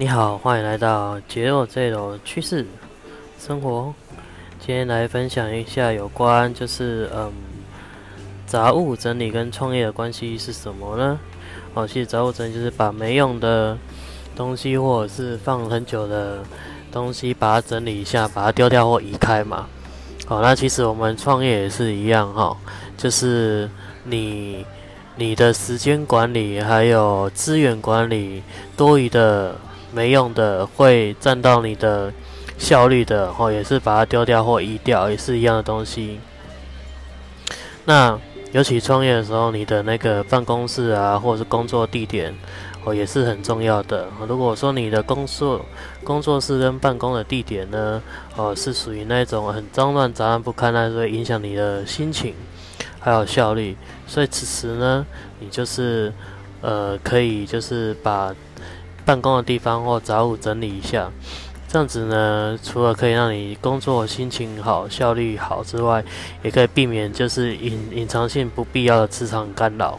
你好，欢迎来到杰肉这种趋势生活。今天来分享一下有关就是嗯杂物整理跟创业的关系是什么呢？哦，其实杂物整理就是把没用的东西或者是放很久的东西，把它整理一下，把它丢掉或移开嘛。好，那其实我们创业也是一样哈，就是你你的时间管理还有资源管理多余的。没用的会占到你的效率的，哦，也是把它丢掉或移掉，也是一样的东西。那尤其创业的时候，你的那个办公室啊，或者是工作地点，哦，也是很重要的。如果说你的工作工作室跟办公的地点呢，哦，是属于那种很脏乱杂乱不堪，那会影响你的心情还有效率。所以此时呢，你就是呃，可以就是把。办公的地方或杂物整理一下，这样子呢，除了可以让你工作心情好、效率好之外，也可以避免就是隐隐藏性不必要的磁场干扰。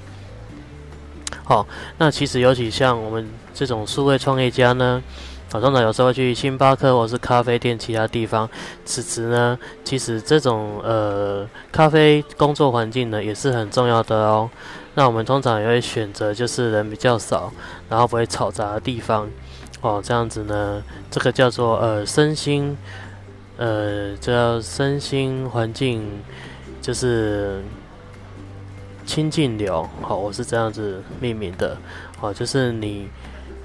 好，那其实尤其像我们这种数位创业家呢，早上呢有时候去星巴克或是咖啡店其他地方，此时呢，其实这种呃咖啡工作环境呢也是很重要的哦。那我们通常也会选择就是人比较少，然后不会嘈杂的地方，哦，这样子呢，这个叫做呃身心，呃这叫身心环境，就是清净流，好，我是这样子命名的，哦，就是你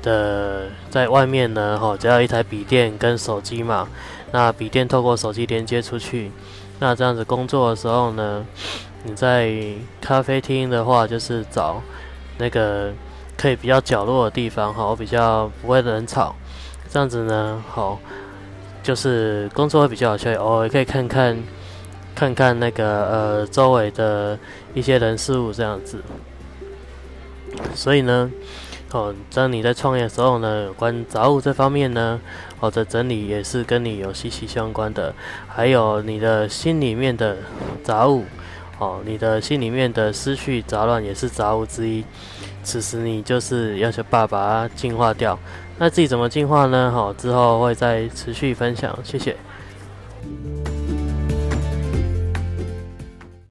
的在外面呢，哈，只要一台笔电跟手机嘛，那笔电透过手机连接出去，那这样子工作的时候呢。你在咖啡厅的话，就是找那个可以比较角落的地方，好，比较不会人吵，这样子呢，好，就是工作会比较有效率。偶尔可以看看看看那个呃周围的一些人事物这样子。所以呢，哦，当你在创业的时候呢，有关杂物这方面呢，哦的整理也是跟你有息息相关的，还有你的心里面的杂物。哦，你的心里面的思绪杂乱也是杂物之一。此时你就是要求爸爸净化掉。那自己怎么净化呢？好，之后会再持续分享。谢谢。